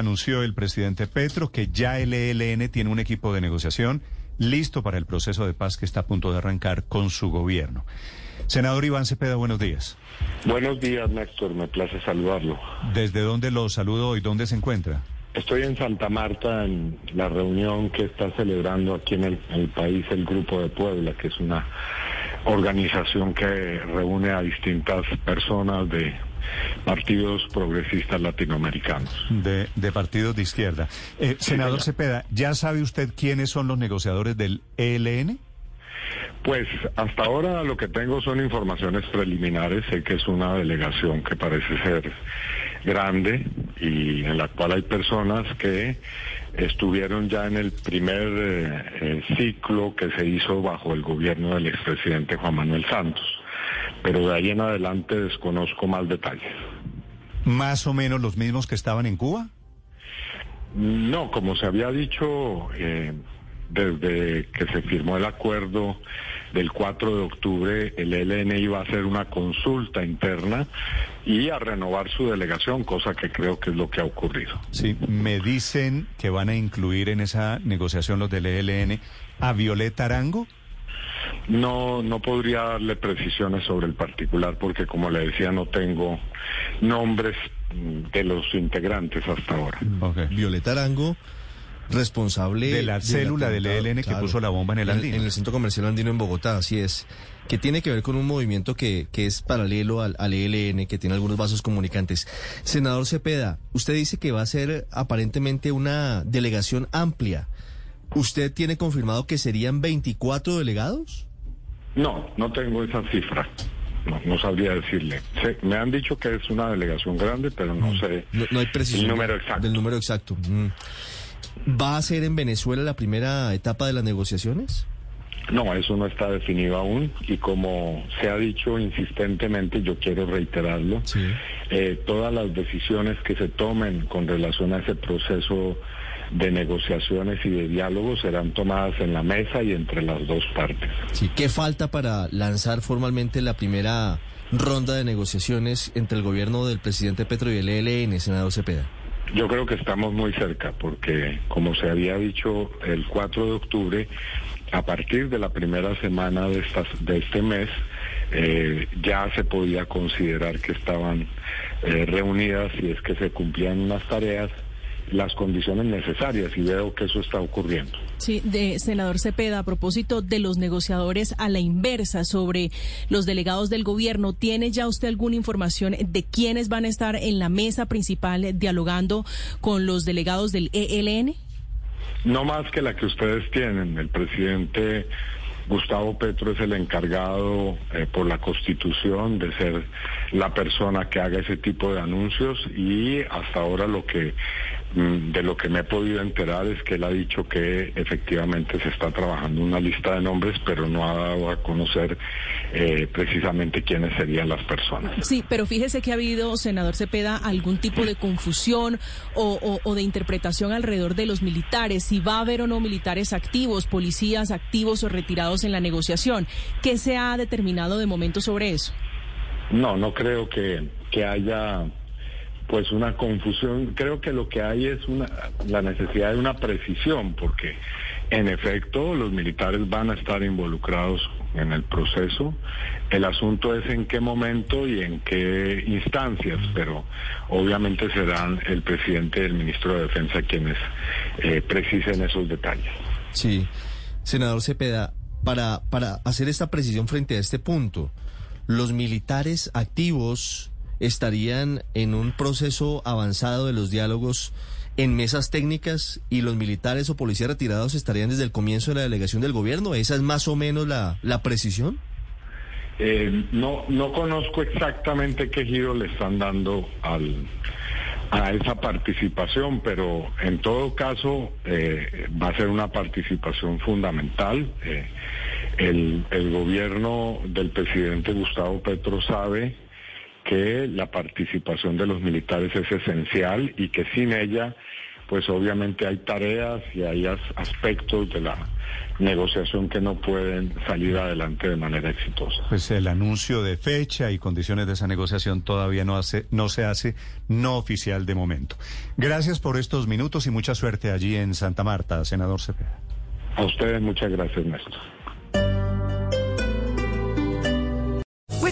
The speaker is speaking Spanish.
Anunció el presidente Petro que ya el ELN tiene un equipo de negociación listo para el proceso de paz que está a punto de arrancar con su gobierno. Senador Iván Cepeda, buenos días. Buenos días, Néstor. Me place saludarlo. ¿Desde dónde lo saludo y dónde se encuentra? Estoy en Santa Marta en la reunión que está celebrando aquí en el, en el país el Grupo de Puebla, que es una organización que reúne a distintas personas de partidos progresistas latinoamericanos. De, de partidos de izquierda. Eh, senador Cepeda, ¿ya sabe usted quiénes son los negociadores del ELN? Pues hasta ahora lo que tengo son informaciones preliminares. Sé que es una delegación que parece ser grande y en la cual hay personas que estuvieron ya en el primer eh, eh, ciclo que se hizo bajo el gobierno del expresidente Juan Manuel Santos. Pero de ahí en adelante desconozco más detalles. ¿Más o menos los mismos que estaban en Cuba? No, como se había dicho eh, desde que se firmó el acuerdo del 4 de octubre, el ELN iba a hacer una consulta interna y a renovar su delegación, cosa que creo que es lo que ha ocurrido. Sí, me dicen que van a incluir en esa negociación los del ELN a Violeta Arango. No, no podría darle precisiones sobre el particular porque, como le decía, no tengo nombres mm, de los integrantes hasta ahora. Okay. Violeta Arango, responsable De la célula del ELN que puso la bomba en el Andino. En, el Centro Comercial Andino en Bogotá, así es. Que tiene que ver con un movimiento que, que es paralelo al, al ELN, que tiene algunos vasos comunicantes. Senador Cepeda, usted dice que va a ser aparentemente una delegación amplia. ¿Usted tiene confirmado que serían 24 delegados? No, no tengo esa cifra. No, no sabría decirle. Me han dicho que es una delegación grande, pero no sé No, no hay precisión el número exacto. del número exacto. Mm. ¿Va a ser en Venezuela la primera etapa de las negociaciones? No, eso no está definido aún y como se ha dicho insistentemente, yo quiero reiterarlo, Sí. eh, todas las decisiones que se tomen con relación a ese proceso de negociaciones y de diálogo serán tomadas en la mesa y entre las dos partes. Sí, ¿Qué falta para lanzar formalmente la primera ronda de negociaciones entre el gobierno del presidente Petro y el ELN, senador Cepeda? Yo creo que estamos muy cerca porque, como se había dicho el 4 de octubre, a partir de la primera semana de, estas, de este mes, eh, ya se podía considerar que estaban eh, reunidas y es que se cumplían unas tareas, las condiciones necesarias y veo que eso está ocurriendo. Sí, de senador Cepeda, a propósito de los negociadores a la inversa sobre los delegados del gobierno, ¿tiene ya usted alguna información de quiénes van a estar en la mesa principal dialogando con los delegados del ELN? No más que la que ustedes tienen. El presidente Gustavo Petro es el encargado eh, por la Constitución de ser la persona que haga ese tipo de anuncios y hasta ahora lo que de lo que me he podido enterar es que él ha dicho que efectivamente se está trabajando una lista de nombres, pero no ha dado a conocer eh, precisamente quiénes serían las personas. Sí, pero fíjese que ha habido, senador Cepeda, algún tipo de confusión o, o- o de interpretación alrededor de los militares, si va a haber o no militares activos, policías activos o retirados en la negociación. ¿Qué se ha determinado de momento sobre eso? No, no creo que, que haya pues una confusión. Creo que lo que hay es una, la necesidad de una precisión, porque en efecto los militares van a estar involucrados en el proceso. El asunto es en qué momento y en qué instancias, pero obviamente serán el presidente y el ministro de Defensa quienes eh, precisen esos detalles. Sí, senador Cepeda, para, para hacer esta precisión frente a este punto, ¿los militares activos estarían en un proceso avanzado de los diálogos en mesas técnicas y los militares o policías retirados estarían desde el comienzo de la delegación del gobierno? ¿Esa es más o menos la, la precisión? Eh, no, no conozco exactamente qué giro le están dando al, a esa participación, pero en todo caso eh, va a ser una participación fundamental. Eh, el, el gobierno del presidente Gustavo Petro sabe que la participación de los militares es esencial y que sin ella, pues obviamente hay tareas y hay aspectos de la negociación que no pueden salir adelante de manera exitosa. Pues el anuncio de fecha y condiciones de esa negociación todavía no, hace, no se hace no oficial de momento. Gracias por estos minutos y mucha suerte allí en Santa Marta, senador Cepeda. A ustedes muchas gracias, Néstor.